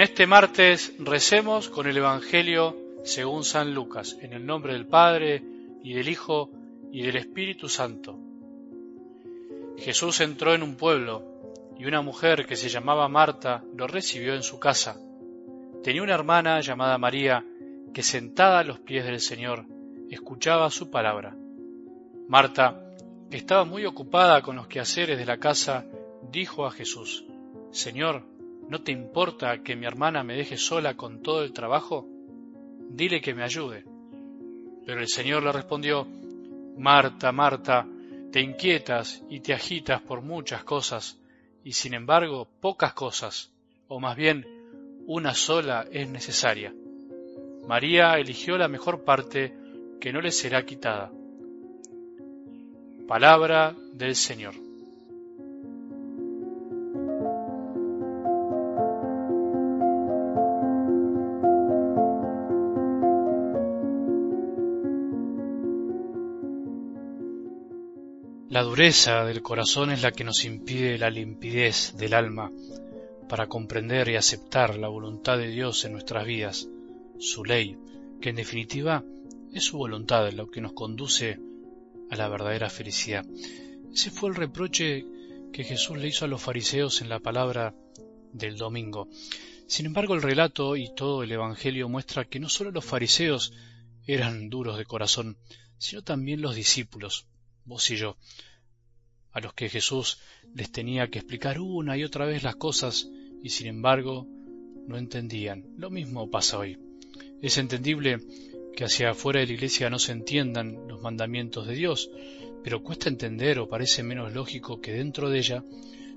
en este martes recemos con el Evangelio según San Lucas, en el nombre del Padre, y del Hijo, y del Espíritu Santo. Jesús entró en un pueblo, y una mujer que se llamaba Marta lo recibió en su casa. Tenía una hermana llamada María, que sentada a los pies del Señor, escuchaba su palabra. Marta, que estaba muy ocupada con los quehaceres de la casa, dijo a Jesús, Señor, ¿no te importa que mi hermana me deje sola con todo el trabajo? Dile que me ayude. Pero el Señor le respondió, Marta, Marta, te inquietas y te agitas por muchas cosas, y sin embargo pocas cosas, o más bien una sola es necesaria. María eligió la mejor parte que no le será quitada. Palabra del Señor. La dureza del corazón es la que nos impide la limpidez del alma para comprender y aceptar la voluntad de Dios en nuestras vidas, su ley, que en definitiva es su voluntad lo que nos conduce a la verdadera felicidad. Ese fue el reproche que Jesús le hizo a los fariseos en la palabra del domingo. Sin embargo, el relato y todo el Evangelio muestra que no solo los fariseos eran duros de corazón, sino también los discípulos, vos y yo, a los que Jesús les tenía que explicar una y otra vez las cosas y sin embargo no entendían. Lo mismo pasa hoy. Es entendible que hacia afuera de la iglesia no se entiendan los mandamientos de Dios, pero cuesta entender o parece menos lógico que dentro de ella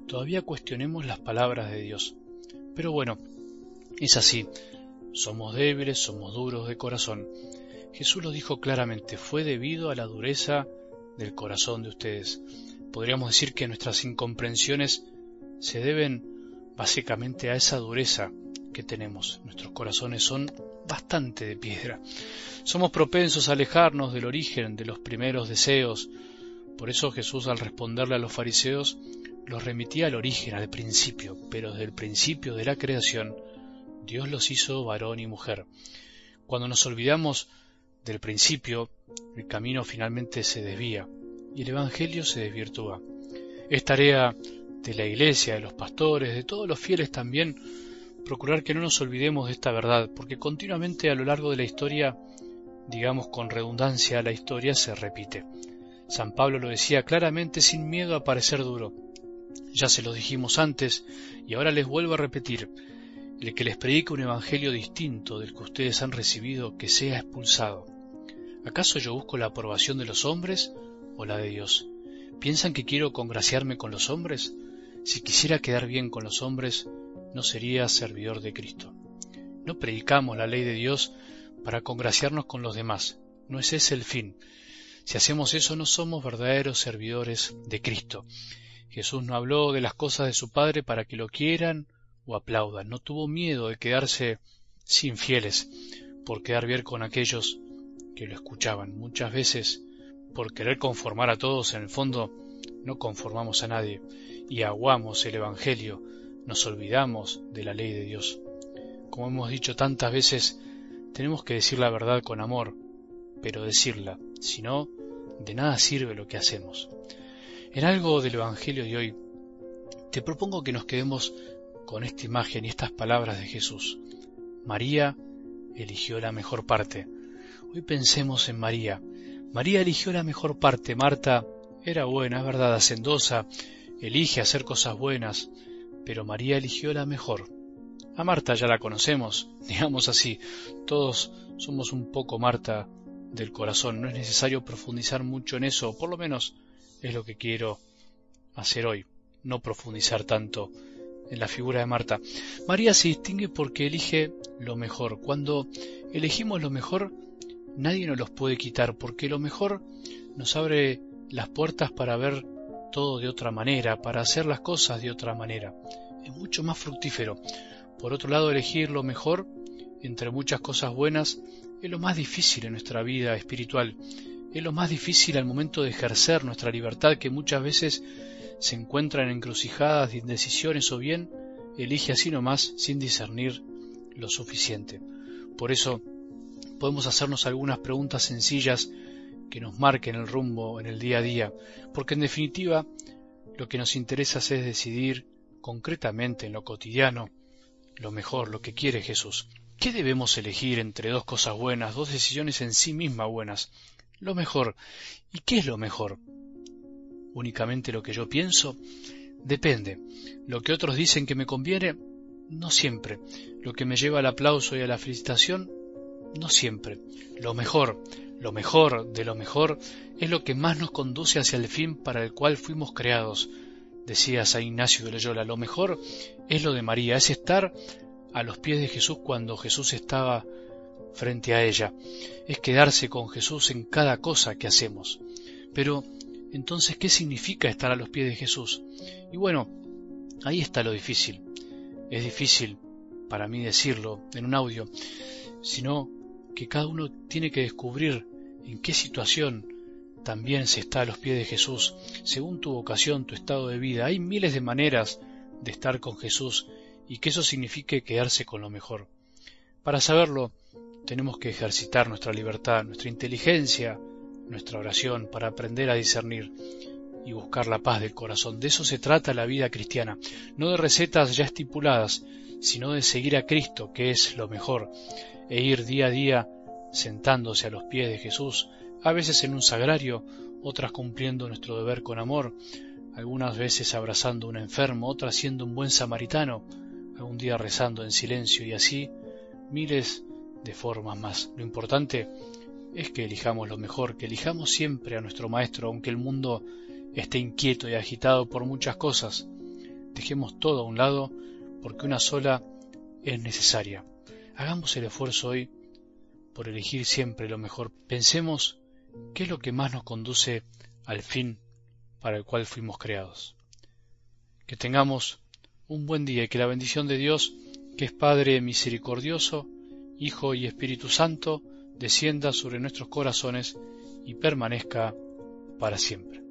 todavía cuestionemos las palabras de Dios. Pero bueno, es así. Somos débiles, somos duros de corazón. Jesús lo dijo claramente, fue debido a la dureza del corazón de ustedes. Podríamos decir que nuestras incomprensiones se deben básicamente a esa dureza que tenemos. Nuestros corazones son bastante de piedra. Somos propensos a alejarnos del origen de los primeros deseos. Por eso Jesús al responderle a los fariseos los remitía al origen, al principio, pero desde el principio de la creación Dios los hizo varón y mujer. Cuando nos olvidamos del principio, el camino finalmente se desvía y el Evangelio se desvirtúa. Es tarea de la Iglesia, de los pastores, de todos los fieles también, procurar que no nos olvidemos de esta verdad, porque continuamente a lo largo de la historia, digamos con redundancia, la historia se repite. San Pablo lo decía claramente sin miedo a parecer duro. Ya se lo dijimos antes y ahora les vuelvo a repetir. El que les predique un evangelio distinto del que ustedes han recibido, que sea expulsado. ¿Acaso yo busco la aprobación de los hombres o la de Dios? ¿Piensan que quiero congraciarme con los hombres? Si quisiera quedar bien con los hombres, no sería servidor de Cristo. No predicamos la ley de Dios para congraciarnos con los demás. No es ese el fin. Si hacemos eso no somos verdaderos servidores de Cristo. Jesús no habló de las cosas de su Padre para que lo quieran o aplaudan. No tuvo miedo de quedarse sin fieles por quedar bien con aquellos que lo escuchaban. Muchas veces, por querer conformar a todos, en el fondo no conformamos a nadie y aguamos el Evangelio, nos olvidamos de la ley de Dios. Como hemos dicho tantas veces, tenemos que decir la verdad con amor, pero decirla, si no, de nada sirve lo que hacemos. En algo del Evangelio de hoy, te propongo que nos quedemos con esta imagen y estas palabras de Jesús. María eligió la mejor parte. Hoy pensemos en María. María eligió la mejor parte. Marta era buena, es verdad, hacendosa, elige hacer cosas buenas, pero María eligió la mejor. A Marta ya la conocemos, digamos así, todos somos un poco Marta del corazón, no es necesario profundizar mucho en eso, por lo menos es lo que quiero hacer hoy, no profundizar tanto en la figura de Marta. María se distingue porque elige lo mejor. Cuando elegimos lo mejor, nadie nos los puede quitar, porque lo mejor nos abre las puertas para ver todo de otra manera, para hacer las cosas de otra manera. Es mucho más fructífero. Por otro lado, elegir lo mejor entre muchas cosas buenas es lo más difícil en nuestra vida espiritual. Es lo más difícil al momento de ejercer nuestra libertad que muchas veces se encuentra en encrucijadas de indecisiones o bien elige así nomás sin discernir lo suficiente. Por eso podemos hacernos algunas preguntas sencillas que nos marquen el rumbo en el día a día, porque en definitiva lo que nos interesa es decidir concretamente en lo cotidiano lo mejor, lo que quiere Jesús. ¿Qué debemos elegir entre dos cosas buenas, dos decisiones en sí mismas buenas? Lo mejor. ¿Y qué es lo mejor? ¿Únicamente lo que yo pienso? Depende. Lo que otros dicen que me conviene, no siempre. Lo que me lleva al aplauso y a la felicitación, no siempre. Lo mejor, lo mejor de lo mejor, es lo que más nos conduce hacia el fin para el cual fuimos creados. Decía San Ignacio de Loyola, lo mejor es lo de María, es estar a los pies de Jesús cuando Jesús estaba frente a ella, es quedarse con Jesús en cada cosa que hacemos. Pero, entonces, ¿qué significa estar a los pies de Jesús? Y bueno, ahí está lo difícil. Es difícil para mí decirlo en un audio, sino que cada uno tiene que descubrir en qué situación también se está a los pies de Jesús, según tu vocación, tu estado de vida. Hay miles de maneras de estar con Jesús y que eso signifique quedarse con lo mejor. Para saberlo, tenemos que ejercitar nuestra libertad, nuestra inteligencia, nuestra oración, para aprender a discernir y buscar la paz del corazón. De eso se trata la vida cristiana, no de recetas ya estipuladas, sino de seguir a Cristo, que es lo mejor, e ir día a día sentándose a los pies de Jesús, a veces en un sagrario, otras cumpliendo nuestro deber con amor, algunas veces abrazando a un enfermo, otras siendo un buen samaritano, algún día rezando en silencio y así miles de formas más. Lo importante es que elijamos lo mejor, que elijamos siempre a nuestro Maestro, aunque el mundo esté inquieto y agitado por muchas cosas. Dejemos todo a un lado porque una sola es necesaria. Hagamos el esfuerzo hoy por elegir siempre lo mejor. Pensemos qué es lo que más nos conduce al fin para el cual fuimos creados. Que tengamos un buen día y que la bendición de Dios, que es Padre misericordioso, Hijo y Espíritu Santo, descienda sobre nuestros corazones y permanezca para siempre.